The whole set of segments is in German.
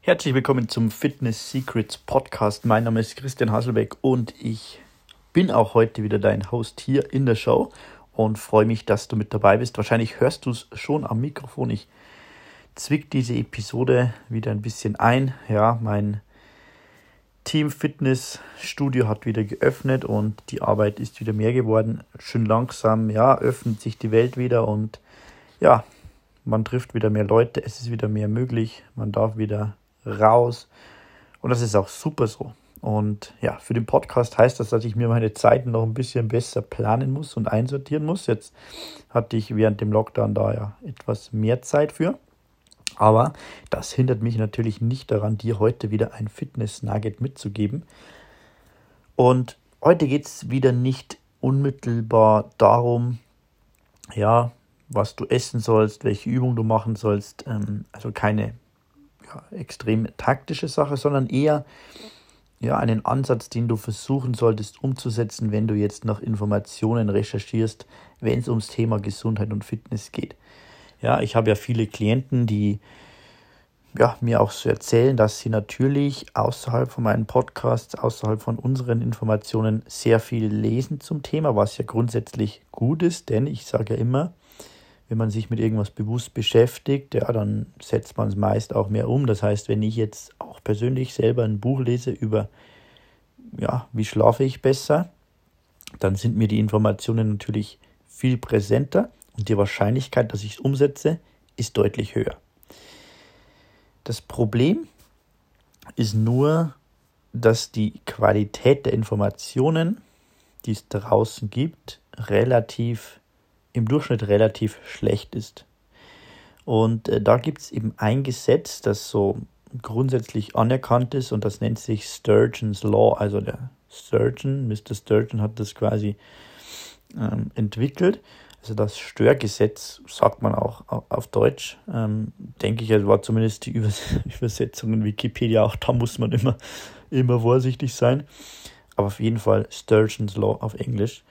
Herzlich willkommen zum Fitness Secrets Podcast. Mein Name ist Christian Hasselbeck und ich bin auch heute wieder dein Host hier in der Show und freue mich, dass du mit dabei bist. Wahrscheinlich hörst du es schon am Mikrofon. Ich zwick diese Episode wieder ein bisschen ein. Ja, mein Team Fitness Studio hat wieder geöffnet und die Arbeit ist wieder mehr geworden. Schön langsam, ja, öffnet sich die Welt wieder und ja, man trifft wieder mehr Leute, es ist wieder mehr möglich, man darf wieder raus. Und das ist auch super so. Und ja, für den Podcast heißt das, dass ich mir meine Zeiten noch ein bisschen besser planen muss und einsortieren muss. Jetzt hatte ich während dem Lockdown da ja etwas mehr Zeit für. Aber das hindert mich natürlich nicht daran, dir heute wieder ein Fitness-Nugget mitzugeben. Und heute geht es wieder nicht unmittelbar darum, ja, was du essen sollst, welche Übung du machen sollst. Ähm, also keine ja, extrem taktische Sache, sondern eher ja, einen Ansatz, den du versuchen solltest umzusetzen, wenn du jetzt nach Informationen recherchierst, wenn es ums Thema Gesundheit und Fitness geht. Ja, ich habe ja viele Klienten, die ja, mir auch so erzählen, dass sie natürlich außerhalb von meinen Podcasts, außerhalb von unseren Informationen sehr viel lesen zum Thema, was ja grundsätzlich gut ist, denn ich sage ja immer, wenn man sich mit irgendwas bewusst beschäftigt, ja, dann setzt man es meist auch mehr um. Das heißt, wenn ich jetzt auch persönlich selber ein Buch lese über, ja, wie schlafe ich besser, dann sind mir die Informationen natürlich viel präsenter und die Wahrscheinlichkeit, dass ich es umsetze, ist deutlich höher. Das Problem ist nur, dass die Qualität der Informationen, die es draußen gibt, relativ im Durchschnitt relativ schlecht ist. Und äh, da gibt es eben ein Gesetz, das so grundsätzlich anerkannt ist und das nennt sich Sturgeon's Law. Also der Sturgeon, Mr. Sturgeon hat das quasi ähm, entwickelt. Also das Störgesetz sagt man auch auf Deutsch. Ähm, denke ich, war zumindest die Übersetzung in Wikipedia. Auch da muss man immer, immer vorsichtig sein. Aber auf jeden Fall Sturgeon's Law auf Englisch.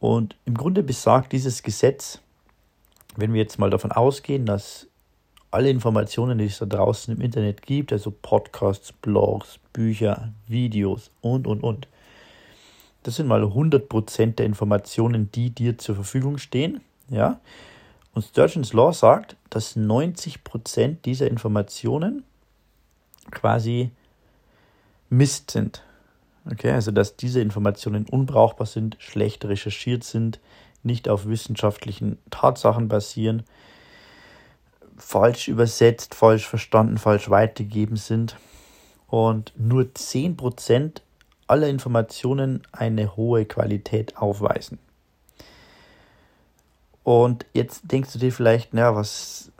Und im Grunde besagt dieses Gesetz, wenn wir jetzt mal davon ausgehen, dass alle Informationen, die es da draußen im Internet gibt, also Podcasts, Blogs, Bücher, Videos und, und, und, das sind mal 100% der Informationen, die dir zur Verfügung stehen. Ja? Und Sturgeon's Law sagt, dass 90% dieser Informationen quasi Mist sind. Okay, also dass diese Informationen unbrauchbar sind, schlecht recherchiert sind, nicht auf wissenschaftlichen Tatsachen basieren, falsch übersetzt, falsch verstanden, falsch weitergegeben sind und nur 10% aller Informationen eine hohe Qualität aufweisen. Und jetzt denkst du dir vielleicht, naja, was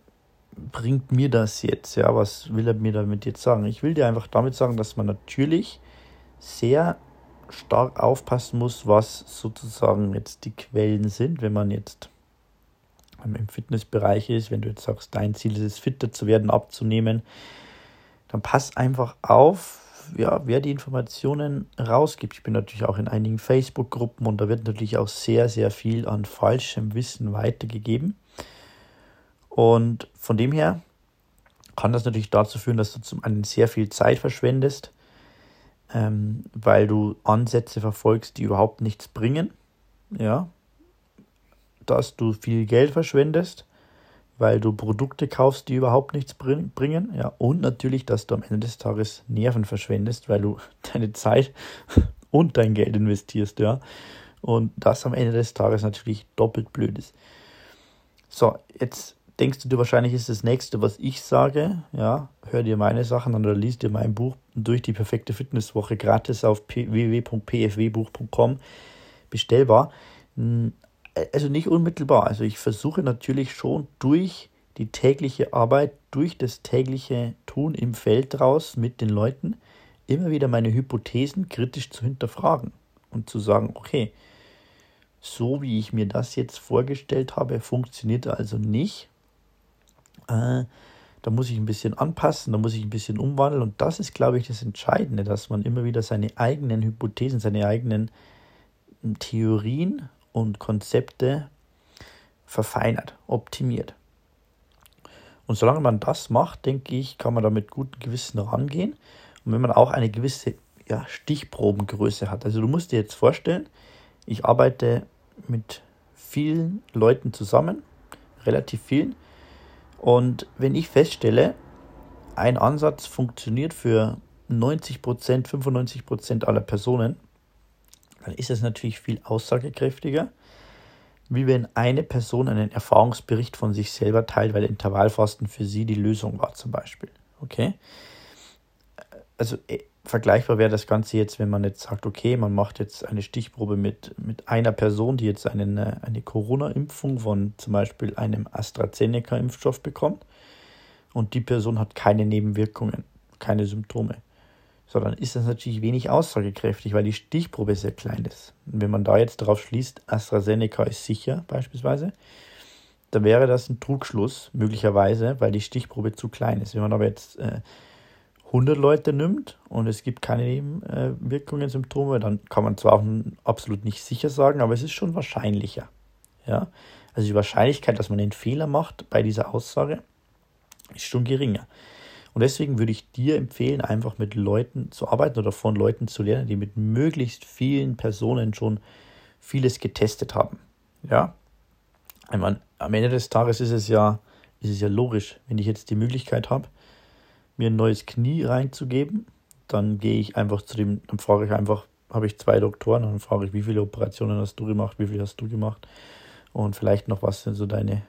bringt mir das jetzt? Ja, was will er mir damit jetzt sagen? Ich will dir einfach damit sagen, dass man natürlich sehr stark aufpassen muss, was sozusagen jetzt die Quellen sind, wenn man jetzt im Fitnessbereich ist, wenn du jetzt sagst, dein Ziel ist es, fitter zu werden, abzunehmen, dann pass einfach auf, ja, wer die Informationen rausgibt. Ich bin natürlich auch in einigen Facebook-Gruppen und da wird natürlich auch sehr, sehr viel an falschem Wissen weitergegeben. Und von dem her kann das natürlich dazu führen, dass du zum einen sehr viel Zeit verschwendest, ähm, weil du Ansätze verfolgst, die überhaupt nichts bringen. Ja, dass du viel Geld verschwendest, weil du Produkte kaufst, die überhaupt nichts bringen. Ja, und natürlich, dass du am Ende des Tages Nerven verschwendest, weil du deine Zeit und dein Geld investierst. Ja, und das am Ende des Tages natürlich doppelt blöd ist. So, jetzt denkst du dir wahrscheinlich ist das nächste, was ich sage, ja, hör dir meine Sachen an oder liest dir mein Buch durch die perfekte Fitnesswoche gratis auf www.pfwbuch.com bestellbar. Also nicht unmittelbar. Also ich versuche natürlich schon durch die tägliche Arbeit, durch das tägliche Tun im Feld raus mit den Leuten immer wieder meine Hypothesen kritisch zu hinterfragen und zu sagen, okay, so wie ich mir das jetzt vorgestellt habe, funktioniert also nicht äh, da muss ich ein bisschen anpassen, da muss ich ein bisschen umwandeln. Und das ist, glaube ich, das Entscheidende, dass man immer wieder seine eigenen Hypothesen, seine eigenen hm, Theorien und Konzepte verfeinert, optimiert. Und solange man das macht, denke ich, kann man da mit gutem Gewissen rangehen. Und wenn man auch eine gewisse ja, Stichprobengröße hat. Also du musst dir jetzt vorstellen, ich arbeite mit vielen Leuten zusammen, relativ vielen. Und wenn ich feststelle, ein Ansatz funktioniert für 90 Prozent, 95 Prozent aller Personen, dann ist es natürlich viel aussagekräftiger, wie wenn eine Person einen Erfahrungsbericht von sich selber teilt, weil Intervallfasten für sie die Lösung war zum Beispiel. Okay? Also äh, vergleichbar wäre das Ganze jetzt, wenn man jetzt sagt, okay, man macht jetzt eine Stichprobe mit, mit einer Person, die jetzt einen, äh, eine Corona-Impfung von zum Beispiel einem AstraZeneca-Impfstoff bekommt und die Person hat keine Nebenwirkungen, keine Symptome. So, dann ist das natürlich wenig aussagekräftig, weil die Stichprobe sehr klein ist. Und wenn man da jetzt darauf schließt, AstraZeneca ist sicher beispielsweise, dann wäre das ein Trugschluss, möglicherweise, weil die Stichprobe zu klein ist. Wenn man aber jetzt äh, 100 Leute nimmt und es gibt keine Nebenwirkungen, Symptome, dann kann man zwar auch absolut nicht sicher sagen, aber es ist schon wahrscheinlicher. Ja? Also die Wahrscheinlichkeit, dass man einen Fehler macht bei dieser Aussage, ist schon geringer. Und deswegen würde ich dir empfehlen, einfach mit Leuten zu arbeiten oder von Leuten zu lernen, die mit möglichst vielen Personen schon vieles getestet haben. Ja, ich meine, am Ende des Tages ist es ja, ist es ja logisch, wenn ich jetzt die Möglichkeit habe, mir ein neues Knie reinzugeben, dann gehe ich einfach zu dem, dann frage ich einfach, habe ich zwei Doktoren, dann frage ich, wie viele Operationen hast du gemacht, wie viele hast du gemacht und vielleicht noch, was sind so deine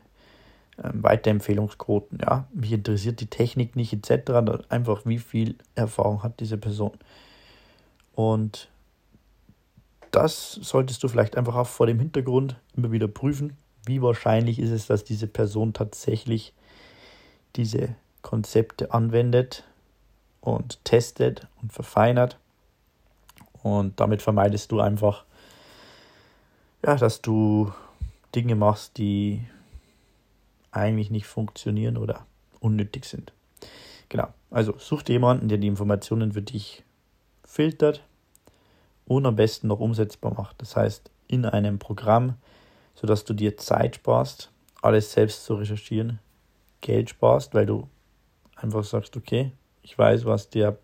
ähm, Weiterempfehlungsquoten. Ja, mich interessiert die Technik nicht etc. Einfach wie viel Erfahrung hat diese Person. Und das solltest du vielleicht einfach auch vor dem Hintergrund immer wieder prüfen. Wie wahrscheinlich ist es, dass diese Person tatsächlich diese Konzepte anwendet und testet und verfeinert. Und damit vermeidest du einfach, ja, dass du Dinge machst, die eigentlich nicht funktionieren oder unnötig sind. Genau. Also such dir jemanden, der die Informationen für dich filtert und am besten noch umsetzbar macht. Das heißt, in einem Programm, sodass du dir Zeit sparst, alles selbst zu recherchieren, Geld sparst, weil du einfach sagst, okay, ich weiß, was der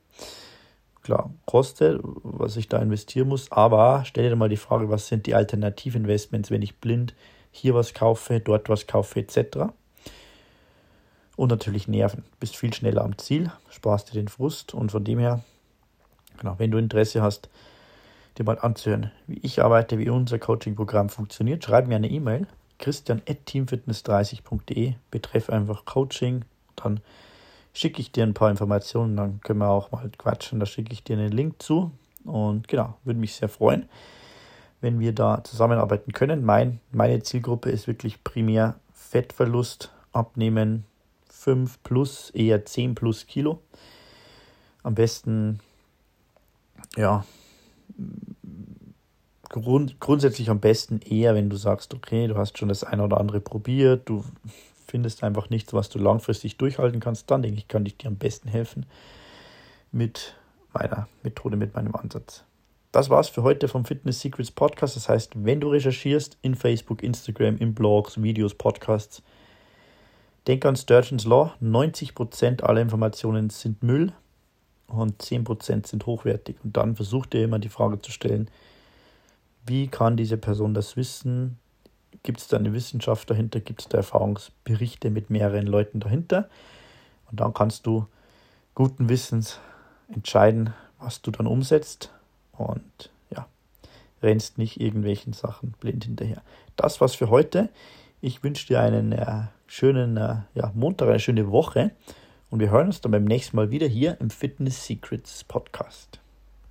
klar kostet, was ich da investieren muss, aber stell dir mal die Frage, was sind die Alternativinvestments, wenn ich blind hier was kaufe, dort was kaufe, etc. Und natürlich Nerven. Bist viel schneller am Ziel, sparst dir den Frust und von dem her, genau, wenn du Interesse hast, dir mal anzuhören, wie ich arbeite, wie unser Coaching-Programm funktioniert, schreib mir eine E-Mail, christian.teamfitness30.de, betreff einfach Coaching, dann schicke ich dir ein paar Informationen, dann können wir auch mal quatschen, da schicke ich dir einen Link zu und genau, würde mich sehr freuen wenn wir da zusammenarbeiten können. Mein, meine Zielgruppe ist wirklich primär Fettverlust, Abnehmen 5 plus, eher 10 plus Kilo. Am besten, ja, grund, grundsätzlich am besten eher, wenn du sagst, okay, du hast schon das eine oder andere probiert, du findest einfach nichts, was du langfristig durchhalten kannst, dann denke ich, kann ich dir am besten helfen mit meiner Methode, mit meinem Ansatz. Das war's für heute vom Fitness Secrets Podcast. Das heißt, wenn du recherchierst in Facebook, Instagram, in Blogs, Videos, Podcasts, denk an Sturgeon's Law. 90% aller Informationen sind Müll und 10% sind hochwertig. Und dann versuch dir immer die Frage zu stellen, wie kann diese Person das wissen? Gibt es da eine Wissenschaft dahinter? Gibt es da Erfahrungsberichte mit mehreren Leuten dahinter? Und dann kannst du guten Wissens entscheiden, was du dann umsetzt und ja, rennst nicht irgendwelchen Sachen blind hinterher. Das war's für heute. Ich wünsche dir einen äh, schönen äh, ja, Montag, eine schöne Woche und wir hören uns dann beim nächsten Mal wieder hier im Fitness Secrets Podcast.